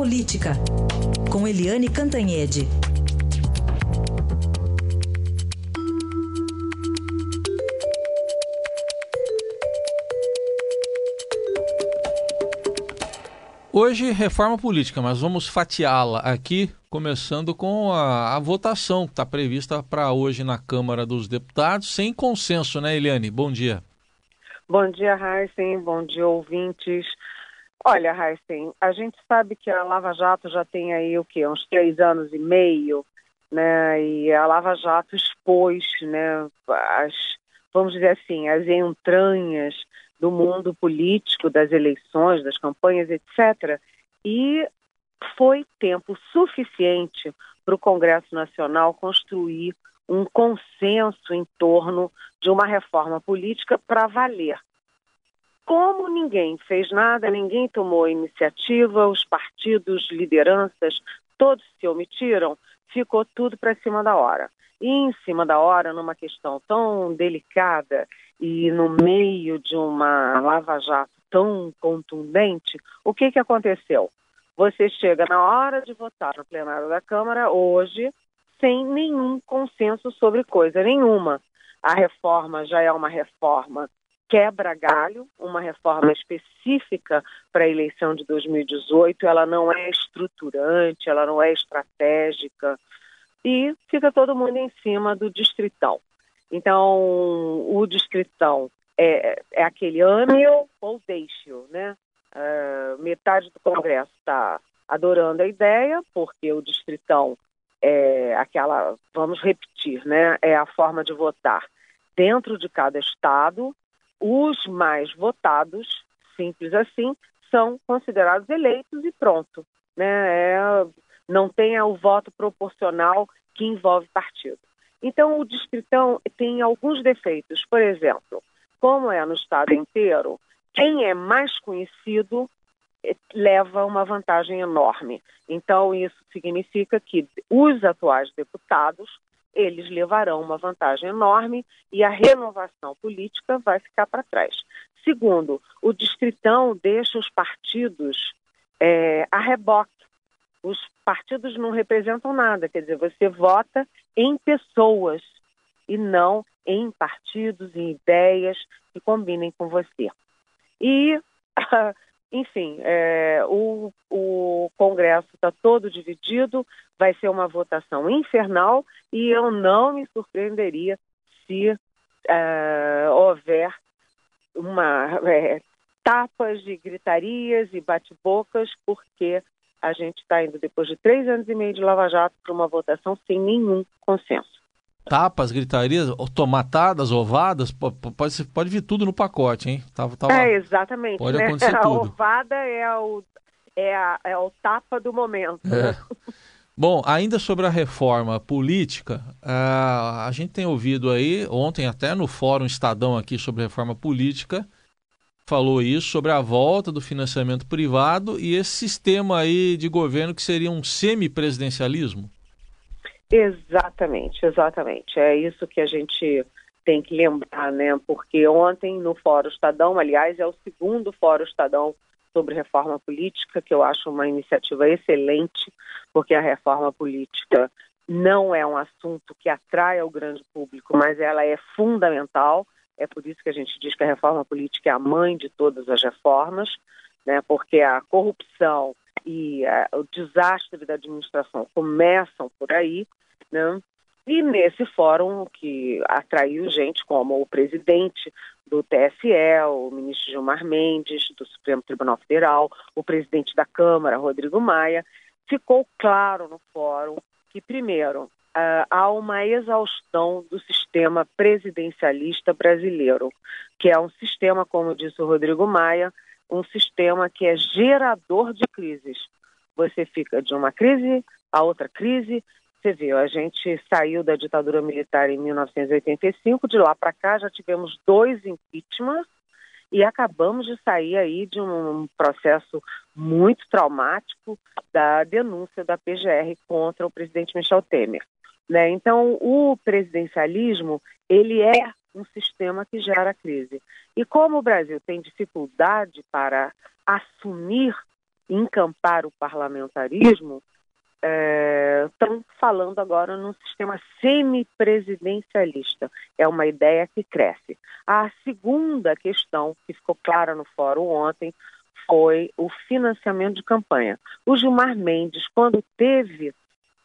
Política, com Eliane Cantanhede. Hoje, reforma política, mas vamos fatiá-la aqui, começando com a, a votação que está prevista para hoje na Câmara dos Deputados, sem consenso, né, Eliane? Bom dia. Bom dia, Heisen. Bom dia, ouvintes. Olha, Heisen, a gente sabe que a Lava Jato já tem aí o quê? Uns três anos e meio, né? E a Lava Jato expôs, né? As, vamos dizer assim, as entranhas do mundo político, das eleições, das campanhas, etc. E foi tempo suficiente para o Congresso Nacional construir um consenso em torno de uma reforma política para valer. Como ninguém fez nada, ninguém tomou iniciativa, os partidos, lideranças, todos se omitiram, ficou tudo para cima da hora. E em cima da hora, numa questão tão delicada e no meio de uma lava-jato tão contundente, o que, que aconteceu? Você chega na hora de votar no plenário da Câmara hoje sem nenhum consenso sobre coisa nenhuma. A reforma já é uma reforma quebra-galho, uma reforma específica para a eleição de 2018, ela não é estruturante, ela não é estratégica, e fica todo mundo em cima do distritão. Então, o distritão é, é aquele ame ou deixe-o, né? Uh, metade do Congresso está adorando a ideia, porque o distritão é aquela, vamos repetir, né? É a forma de votar dentro de cada estado. Os mais votados, simples assim, são considerados eleitos e pronto. Né? É, não tem o voto proporcional que envolve partido. Então, o distritão tem alguns defeitos. Por exemplo, como é no estado inteiro, quem é mais conhecido eh, leva uma vantagem enorme. Então, isso significa que os atuais deputados, eles levarão uma vantagem enorme e a renovação política vai ficar para trás. Segundo, o distritão deixa os partidos é, a reboque os partidos não representam nada, quer dizer, você vota em pessoas e não em partidos, em ideias que combinem com você. E, enfim, é, o Congresso está todo dividido, vai ser uma votação infernal e eu não me surpreenderia se é, houver uma é, tapas de gritarias e bate-bocas, porque a gente está indo, depois de três anos e meio de Lava Jato, para uma votação sem nenhum consenso. Tapas, gritarias, tomatadas, ovadas, pode, pode vir tudo no pacote, hein? Tava, tava... É, exatamente. Pode né? acontecer tudo. A ovada é o, é, a, é o tapa do momento. É. Bom, ainda sobre a reforma política, a, a gente tem ouvido aí, ontem até no Fórum Estadão aqui sobre reforma política, falou isso sobre a volta do financiamento privado e esse sistema aí de governo que seria um semipresidencialismo? Exatamente, exatamente. É isso que a gente tem que lembrar, né? Porque ontem no Fórum Estadão, aliás, é o segundo Fórum Estadão sobre reforma política, que eu acho uma iniciativa excelente, porque a reforma política não é um assunto que atrai o grande público, mas ela é fundamental é por isso que a gente diz que a reforma política é a mãe de todas as reformas, né, porque a corrupção e a, o desastre da administração começam por aí, né? E nesse fórum que atraiu gente como o presidente do TSE, o ministro Gilmar Mendes, do Supremo Tribunal Federal, o presidente da Câmara, Rodrigo Maia, ficou claro no fórum que, primeiro, uh, há uma exaustão do sistema presidencialista brasileiro, que é um sistema, como disse o Rodrigo Maia, um sistema que é gerador de crises. Você fica de uma crise a outra crise. Você viu, a gente saiu da ditadura militar em 1985, de lá para cá já tivemos dois impeachments e acabamos de sair aí de um processo muito traumático da denúncia da PGR contra o presidente Michel Temer. Né? Então, o presidencialismo ele é um sistema que gera crise. E como o Brasil tem dificuldade para assumir encampar o parlamentarismo, estão é, falando agora num sistema semipresidencialista. É uma ideia que cresce. A segunda questão, que ficou clara no fórum ontem, foi o financiamento de campanha. O Gilmar Mendes, quando teve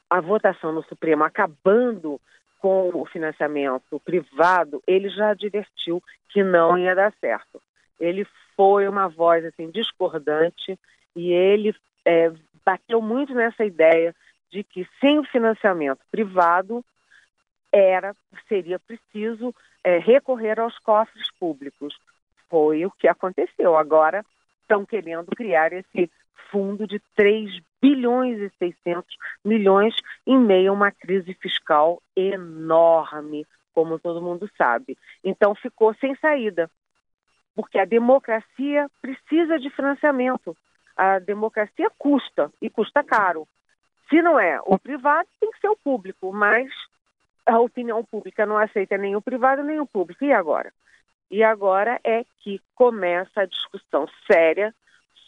a votação no Supremo acabando com o financiamento privado, ele já advertiu que não ia dar certo. Ele foi uma voz assim discordante e ele é, bateu muito nessa ideia de que sem o financiamento privado era seria preciso é, recorrer aos cofres públicos. Foi o que aconteceu. Agora estão querendo criar esse fundo de 3 bilhões e 600 milhões em meio a uma crise fiscal enorme, como todo mundo sabe. Então ficou sem saída, porque a democracia precisa de financiamento. A democracia custa e custa caro. Se não é o privado, tem que ser o público, mas a opinião pública não aceita nem o privado nem o público. E agora? E agora é que começa a discussão séria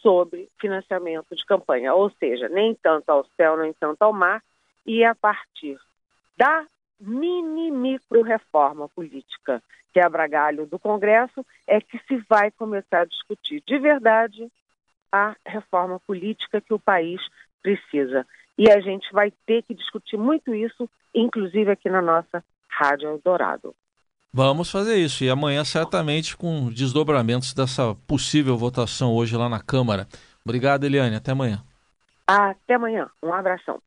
sobre financiamento de campanha, ou seja, nem tanto ao céu, nem tanto ao mar, e a partir da mini micro reforma política quebra-galho do Congresso é que se vai começar a discutir de verdade a reforma política que o país precisa. E a gente vai ter que discutir muito isso, inclusive aqui na nossa Rádio Eldorado. Vamos fazer isso. E amanhã, certamente, com desdobramentos dessa possível votação hoje lá na Câmara. Obrigado, Eliane. Até amanhã. Até amanhã. Um abração.